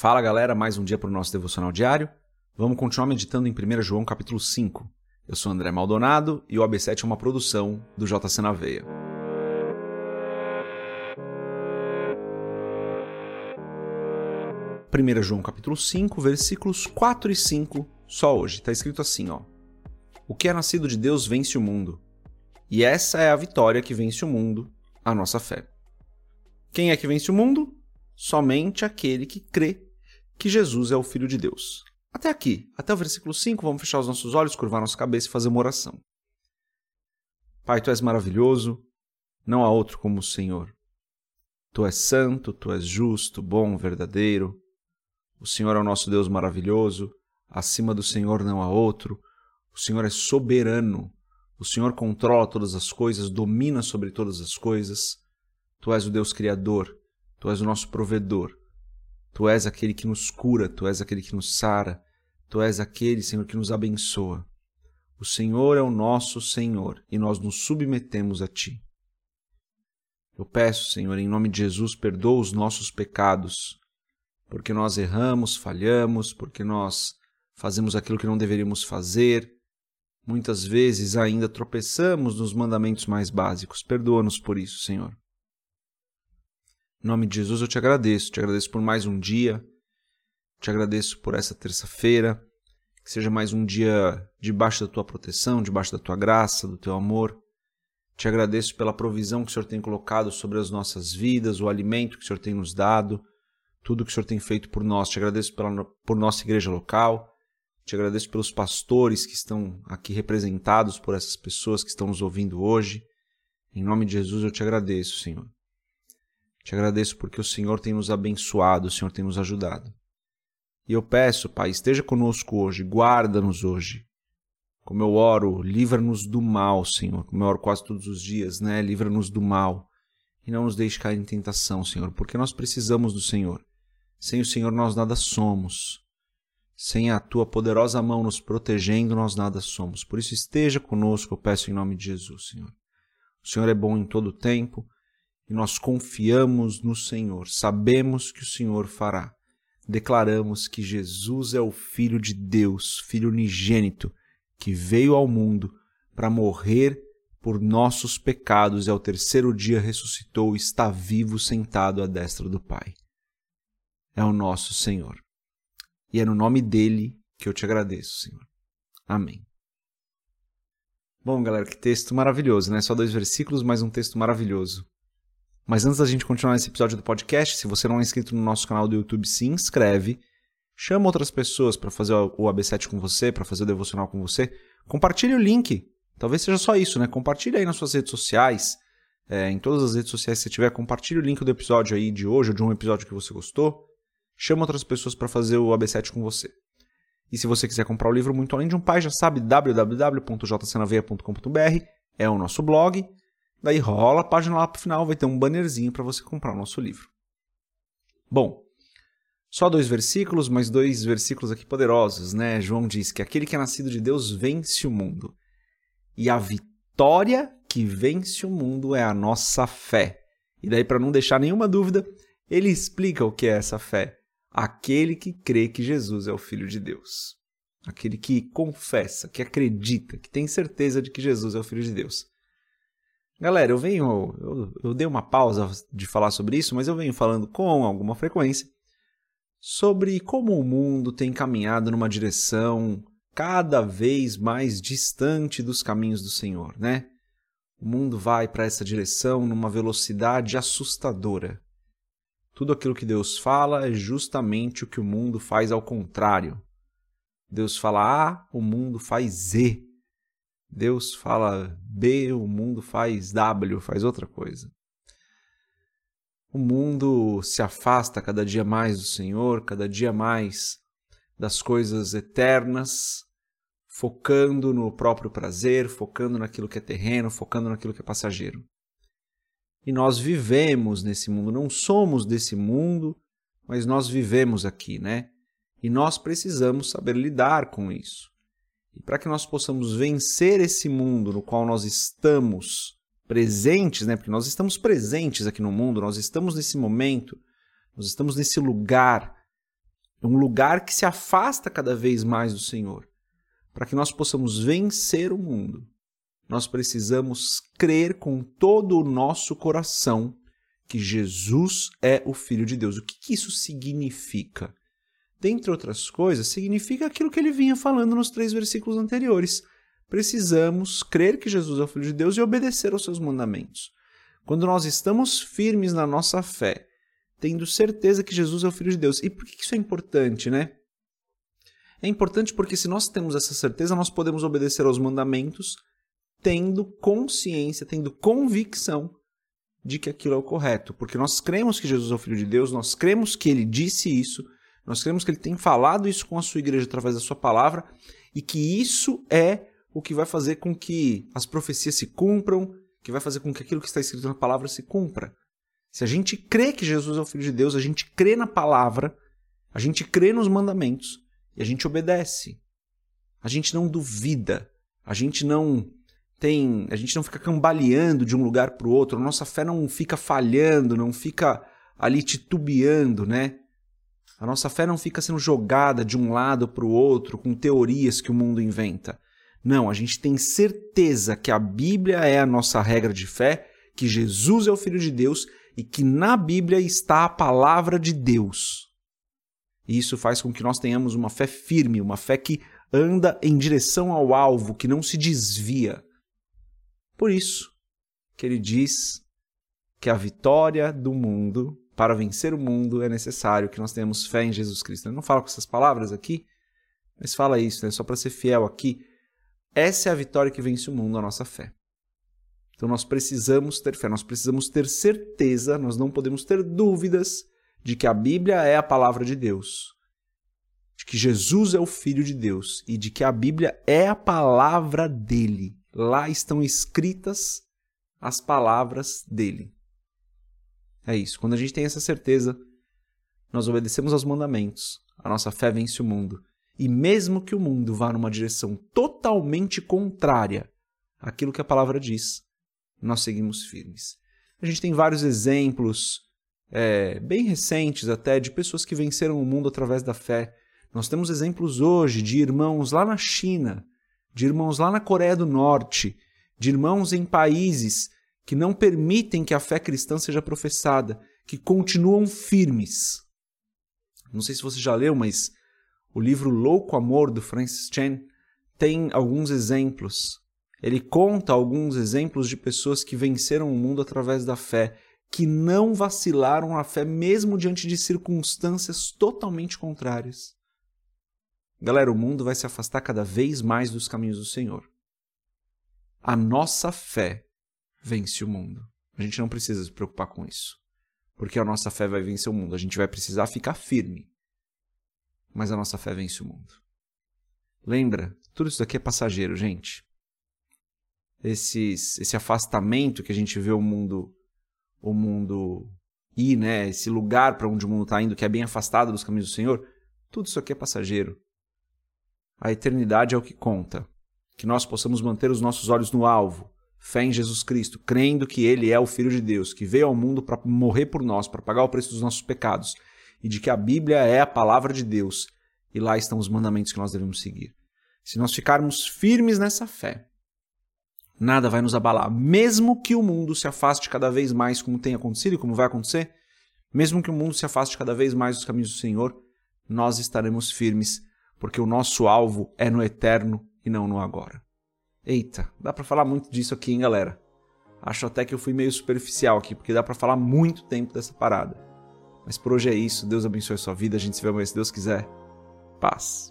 Fala galera, mais um dia para o nosso devocional diário. Vamos continuar meditando em 1 João capítulo 5. Eu sou André Maldonado e o AB7 é uma produção do JC na Veia. Primeira João capítulo 5, versículos 4 e 5, só hoje. Está escrito assim, ó. O que é nascido de Deus vence o mundo. E essa é a vitória que vence o mundo, a nossa fé. Quem é que vence o mundo? Somente aquele que crê que Jesus é o Filho de Deus. Até aqui, até o versículo 5, vamos fechar os nossos olhos, curvar nossa cabeça e fazer uma oração. Pai, tu és maravilhoso, não há outro como o Senhor. Tu és santo, tu és justo, bom, verdadeiro. O Senhor é o nosso Deus maravilhoso, acima do Senhor não há outro. O Senhor é soberano, o Senhor controla todas as coisas, domina sobre todas as coisas. Tu és o Deus Criador, tu és o nosso provedor, Tu és aquele que nos cura, tu és aquele que nos sara, tu és aquele, Senhor, que nos abençoa. O Senhor é o nosso Senhor e nós nos submetemos a Ti. Eu peço, Senhor, em nome de Jesus, perdoa os nossos pecados, porque nós erramos, falhamos, porque nós fazemos aquilo que não deveríamos fazer. Muitas vezes ainda tropeçamos nos mandamentos mais básicos. Perdoa-nos por isso, Senhor. Em nome de Jesus eu te agradeço, te agradeço por mais um dia, te agradeço por essa terça-feira, que seja mais um dia debaixo da tua proteção, debaixo da tua graça, do teu amor. Te agradeço pela provisão que o Senhor tem colocado sobre as nossas vidas, o alimento que o Senhor tem nos dado, tudo que o Senhor tem feito por nós. Te agradeço pela, por nossa igreja local, te agradeço pelos pastores que estão aqui representados por essas pessoas que estão nos ouvindo hoje. Em nome de Jesus eu te agradeço, Senhor. Te agradeço porque o Senhor tem nos abençoado, o Senhor tem nos ajudado. E eu peço, Pai, esteja conosco hoje, guarda-nos hoje. Como eu oro, livra-nos do mal, Senhor. Como eu oro quase todos os dias, né? Livra-nos do mal. E não nos deixe cair em tentação, Senhor, porque nós precisamos do Senhor. Sem o Senhor nós nada somos. Sem a tua poderosa mão nos protegendo, nós nada somos. Por isso esteja conosco, eu peço em nome de Jesus, Senhor. O Senhor é bom em todo o tempo e nós confiamos no Senhor, sabemos que o Senhor fará. Declaramos que Jesus é o Filho de Deus, Filho unigênito, que veio ao mundo para morrer por nossos pecados e ao terceiro dia ressuscitou e está vivo sentado à destra do Pai. É o nosso Senhor. E é no nome dele que eu te agradeço, Senhor. Amém. Bom, galera, que texto maravilhoso, né? Só dois versículos, mas um texto maravilhoso. Mas antes da gente continuar esse episódio do podcast, se você não é inscrito no nosso canal do YouTube, se inscreve. Chama outras pessoas para fazer o AB7 com você, para fazer o devocional com você. Compartilhe o link. Talvez seja só isso, né? Compartilhe aí nas suas redes sociais. É, em todas as redes sociais que você tiver, compartilhe o link do episódio aí de hoje ou de um episódio que você gostou. Chama outras pessoas para fazer o AB7 com você. E se você quiser comprar o livro Muito Além de um Pai, já sabe, www.jcnaveia.com.br é o nosso blog. Daí rola a página lá para o final, vai ter um bannerzinho para você comprar o nosso livro. Bom, só dois versículos, mas dois versículos aqui poderosos, né? João diz que aquele que é nascido de Deus vence o mundo. E a vitória que vence o mundo é a nossa fé. E daí, para não deixar nenhuma dúvida, ele explica o que é essa fé. Aquele que crê que Jesus é o Filho de Deus. Aquele que confessa, que acredita, que tem certeza de que Jesus é o Filho de Deus. Galera, eu venho. Eu, eu dei uma pausa de falar sobre isso, mas eu venho falando com alguma frequência sobre como o mundo tem caminhado numa direção cada vez mais distante dos caminhos do Senhor, né? O mundo vai para essa direção numa velocidade assustadora. Tudo aquilo que Deus fala é justamente o que o mundo faz ao contrário. Deus fala A, o mundo faz Z. Deus fala B, o mundo faz W, faz outra coisa. O mundo se afasta cada dia mais do Senhor, cada dia mais das coisas eternas, focando no próprio prazer, focando naquilo que é terreno, focando naquilo que é passageiro. E nós vivemos nesse mundo, não somos desse mundo, mas nós vivemos aqui, né? E nós precisamos saber lidar com isso. E para que nós possamos vencer esse mundo no qual nós estamos presentes, né? Porque nós estamos presentes aqui no mundo, nós estamos nesse momento, nós estamos nesse lugar um lugar que se afasta cada vez mais do Senhor. Para que nós possamos vencer o mundo, nós precisamos crer com todo o nosso coração que Jesus é o Filho de Deus. O que, que isso significa? Dentre outras coisas, significa aquilo que ele vinha falando nos três versículos anteriores. Precisamos crer que Jesus é o Filho de Deus e obedecer aos seus mandamentos. Quando nós estamos firmes na nossa fé, tendo certeza que Jesus é o Filho de Deus. E por que isso é importante, né? É importante porque se nós temos essa certeza, nós podemos obedecer aos mandamentos tendo consciência, tendo convicção de que aquilo é o correto. Porque nós cremos que Jesus é o Filho de Deus, nós cremos que ele disse isso, nós cremos que ele tem falado isso com a sua igreja através da sua palavra e que isso é o que vai fazer com que as profecias se cumpram, que vai fazer com que aquilo que está escrito na palavra se cumpra. Se a gente crê que Jesus é o Filho de Deus, a gente crê na palavra, a gente crê nos mandamentos e a gente obedece. A gente não duvida, a gente não tem, a gente não fica cambaleando de um lugar para o outro, a nossa fé não fica falhando, não fica ali titubeando, né? A nossa fé não fica sendo jogada de um lado para o outro com teorias que o mundo inventa. Não, a gente tem certeza que a Bíblia é a nossa regra de fé, que Jesus é o Filho de Deus e que na Bíblia está a palavra de Deus. E isso faz com que nós tenhamos uma fé firme, uma fé que anda em direção ao alvo, que não se desvia. Por isso que ele diz que a vitória do mundo, para vencer o mundo, é necessário que nós tenhamos fé em Jesus Cristo. Ele não fala com essas palavras aqui, mas fala isso, né? só para ser fiel aqui. Essa é a vitória que vence o mundo, a nossa fé. Então nós precisamos ter fé, nós precisamos ter certeza, nós não podemos ter dúvidas de que a Bíblia é a palavra de Deus, de que Jesus é o Filho de Deus e de que a Bíblia é a palavra dele. Lá estão escritas as palavras dele. É isso. Quando a gente tem essa certeza, nós obedecemos aos mandamentos, a nossa fé vence o mundo. E mesmo que o mundo vá numa direção totalmente contrária àquilo que a palavra diz, nós seguimos firmes. A gente tem vários exemplos, é, bem recentes até, de pessoas que venceram o mundo através da fé. Nós temos exemplos hoje de irmãos lá na China, de irmãos lá na Coreia do Norte, de irmãos em países que não permitem que a fé cristã seja professada, que continuam firmes. Não sei se você já leu, mas o livro Louco Amor do Francis Chan tem alguns exemplos ele conta alguns exemplos de pessoas que venceram o mundo através da fé, que não vacilaram na fé mesmo diante de circunstâncias totalmente contrárias. Galera, o mundo vai se afastar cada vez mais dos caminhos do Senhor. A nossa fé vence o mundo. A gente não precisa se preocupar com isso. Porque a nossa fé vai vencer o mundo. A gente vai precisar ficar firme. Mas a nossa fé vence o mundo. Lembra? Tudo isso daqui é passageiro, gente esses, esse afastamento que a gente vê o mundo o mundo ir, né? Esse lugar para onde o mundo está indo, que é bem afastado dos caminhos do Senhor, tudo isso aqui é passageiro. A eternidade é o que conta. Que nós possamos manter os nossos olhos no alvo, fé em Jesus Cristo, crendo que Ele é o Filho de Deus, que veio ao mundo para morrer por nós, para pagar o preço dos nossos pecados, e de que a Bíblia é a palavra de Deus, e lá estão os mandamentos que nós devemos seguir. Se nós ficarmos firmes nessa fé, nada vai nos abalar. Mesmo que o mundo se afaste cada vez mais, como tem acontecido e como vai acontecer, mesmo que o mundo se afaste cada vez mais dos caminhos do Senhor, nós estaremos firmes, porque o nosso alvo é no eterno e não no agora. Eita, dá para falar muito disso aqui, hein, galera? Acho até que eu fui meio superficial aqui, porque dá para falar muito tempo dessa parada. Mas por hoje é isso. Deus abençoe a sua vida. A gente se vê amanhã se Deus quiser. Paz.